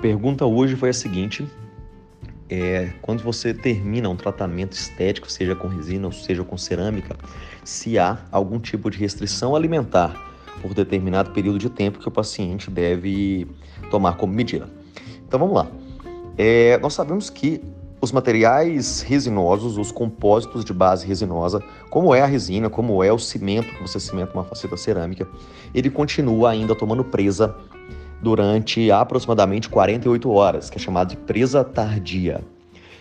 Pergunta hoje foi a seguinte: é, quando você termina um tratamento estético, seja com resina ou seja com cerâmica, se há algum tipo de restrição alimentar por determinado período de tempo que o paciente deve tomar como medida. Então vamos lá. É, nós sabemos que os materiais resinosos, os compósitos de base resinosa, como é a resina, como é o cimento que você cimenta uma faceta cerâmica, ele continua ainda tomando presa durante aproximadamente 48 horas, que é chamado de presa tardia.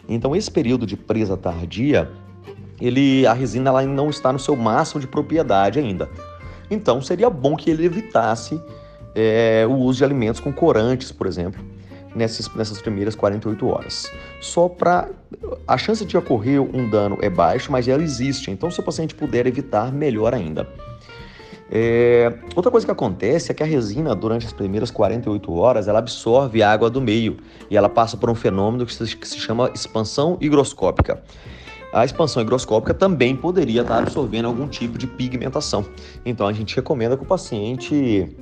Então, esse período de presa tardia, ele, a resina ela não está no seu máximo de propriedade ainda. Então, seria bom que ele evitasse é, o uso de alimentos com corantes, por exemplo, nessas, nessas primeiras 48 horas. Só para. A chance de ocorrer um dano é baixa, mas ela existe. Então, se o paciente puder evitar, melhor ainda. É, outra coisa que acontece é que a resina, durante as primeiras 48 horas, ela absorve a água do meio e ela passa por um fenômeno que se, chama expansão higroscópica. A expansão higroscópica também poderia estar absorvendo algum tipo de pigmentação. Então a gente recomenda que o paciente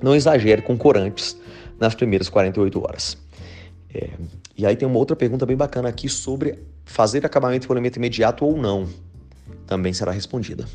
não exagere com corantes nas primeiras 48 horas. É, e aí tem uma outra pergunta bem bacana aqui sobre fazer acabamento e polimento imediato ou não. Também será respondida.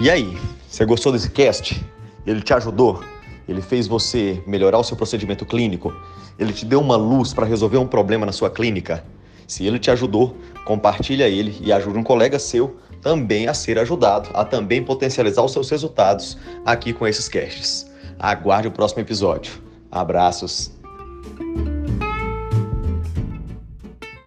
E aí, você gostou desse cast? Ele te ajudou? Ele fez você melhorar o seu procedimento clínico? Ele te deu uma luz para resolver um problema na sua clínica? Se ele te ajudou, compartilha ele e ajude um colega seu também a ser ajudado, a também potencializar os seus resultados aqui com esses casts. Aguarde o próximo episódio. Abraços.